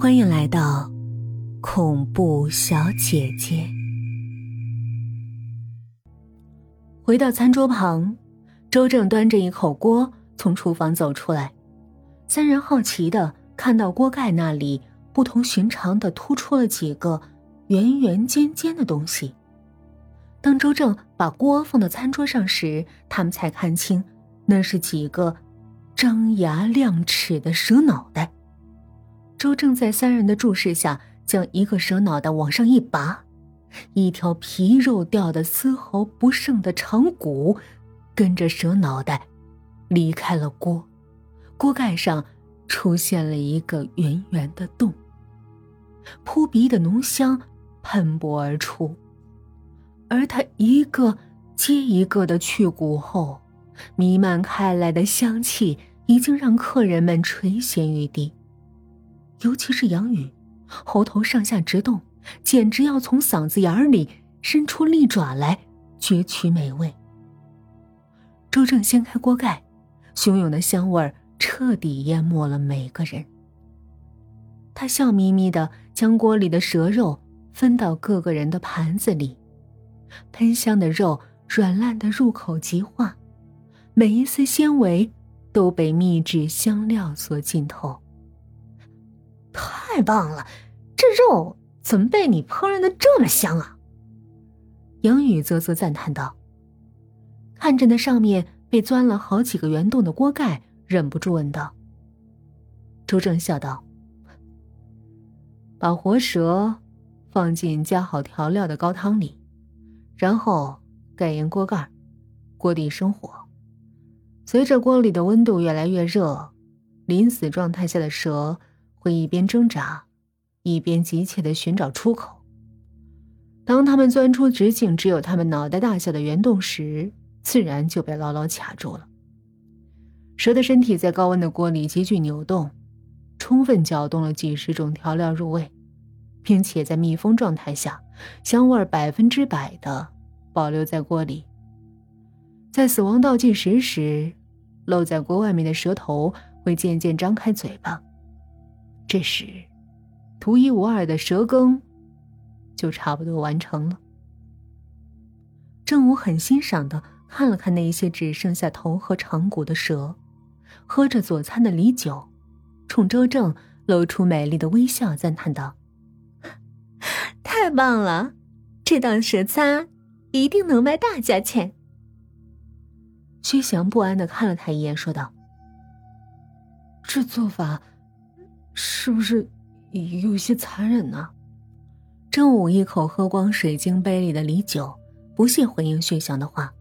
欢迎来到恐怖小姐姐。回到餐桌旁，周正端着一口锅从厨房走出来，三人好奇的看到锅盖那里不同寻常的突出了几个圆圆尖尖的东西。当周正把锅放到餐桌上时，他们才看清，那是几个张牙亮齿的蛇脑袋。周正在三人的注视下，将一个蛇脑袋往上一拔，一条皮肉掉的丝毫不剩的长骨，跟着蛇脑袋离开了锅，锅盖上出现了一个圆圆的洞，扑鼻的浓香喷薄而出。而他一个接一个的去骨后，弥漫开来的香气已经让客人们垂涎欲滴。尤其是杨宇，喉头上下直动，简直要从嗓子眼里伸出利爪来攫取美味。周正掀开锅盖，汹涌的香味儿彻底淹没了每个人。他笑眯眯的将锅里的蛇肉分到各个人的盘子里，喷香的肉软烂的入口即化，每一丝纤维都被秘制香料所浸透。棒了，这肉怎么被你烹饪的这么香啊？杨宇啧啧赞叹道。看着那上面被钻了好几个圆洞的锅盖，忍不住问道。周正笑道：“把活蛇放进加好调料的高汤里，然后盖严锅盖，锅底生火。随着锅里的温度越来越热，临死状态下的蛇。”会一边挣扎，一边急切的寻找出口。当他们钻出直径只有他们脑袋大小的圆洞时，自然就被牢牢卡住了。蛇的身体在高温的锅里急剧扭动，充分搅动了几十种调料入味，并且在密封状态下，香味百分之百的保留在锅里。在死亡倒计时时，露在锅外面的蛇头会渐渐张开嘴巴。这时，独一无二的蛇羹就差不多完成了。郑武很欣赏的看了看那些只剩下头和长骨的蛇，喝着佐餐的梨酒，冲周正露出美丽的微笑，赞叹道：“太棒了，这道蛇餐一定能卖大价钱。”薛翔不安的看了他一眼，说道：“这做法……”是不是有些残忍呢？郑武一口喝光水晶杯里的梨酒，不屑回应薛翔的话。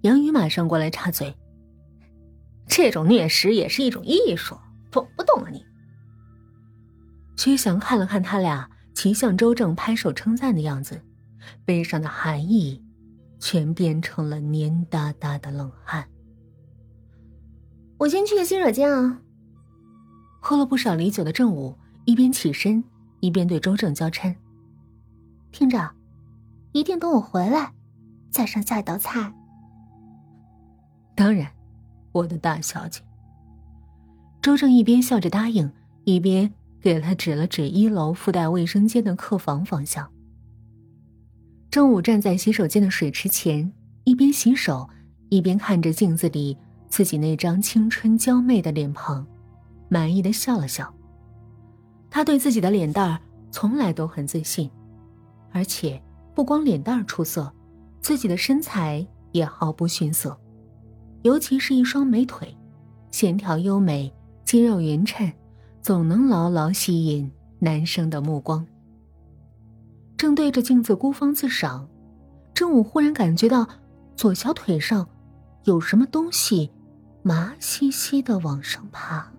杨宇马上过来插嘴：“这种虐食也是一种艺术，懂不懂啊你？”薛翔看了看他俩，齐向周正拍手称赞的样子，背上的寒意全变成了黏哒哒的冷汗。我先去个洗手间啊。喝了不少梨酒的郑武一边起身，一边对周正交嗔：“听着，一定等我回来，再上下一道菜。”当然，我的大小姐。周正一边笑着答应，一边给他指了指一楼附带卫生间的客房方向。郑武站在洗手间的水池前，一边洗手，一边看着镜子里自己那张青春娇媚的脸庞。满意的笑了笑。他对自己的脸蛋儿从来都很自信，而且不光脸蛋儿出色，自己的身材也毫不逊色，尤其是一双美腿，线条优美，肌肉匀称，总能牢牢吸引男生的目光。正对着镜子孤芳自赏，正武忽然感觉到左小腿上有什么东西麻兮兮的往上爬。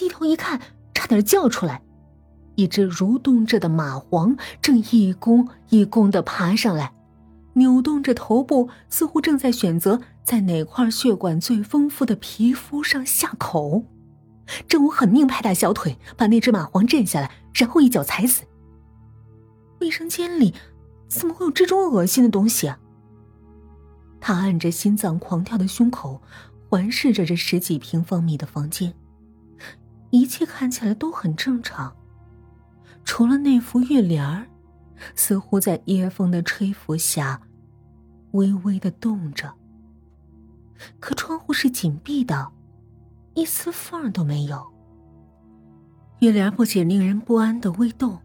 低头一看，差点叫出来。一只蠕动着的蚂蟥正一弓一弓的爬上来，扭动着头部，似乎正在选择在哪块血管最丰富的皮肤上下口。郑武狠命拍打小腿，把那只蚂蟥震下来，然后一脚踩死。卫生间里怎么会有这种恶心的东西啊？他按着心脏狂跳的胸口，环视着这十几平方米的房间。一切看起来都很正常，除了那副玉帘儿，似乎在夜风的吹拂下微微的动着。可窗户是紧闭的，一丝缝儿都没有。玉帘不仅令人不安的微动，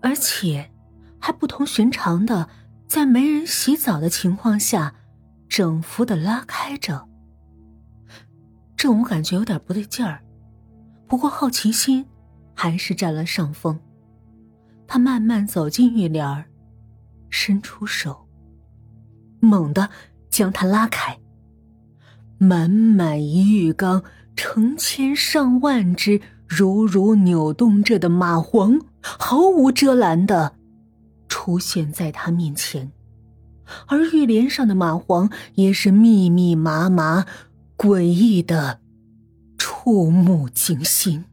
而且还不同寻常的在没人洗澡的情况下整幅的拉开着。郑武感觉有点不对劲儿，不过好奇心还是占了上风。他慢慢走进玉帘儿，伸出手，猛地将它拉开。满满一浴缸，成千上万只如如扭动着的蚂蟥，毫无遮拦的出现在他面前，而浴帘上的蚂蟥也是密密麻麻，诡异的触目惊心。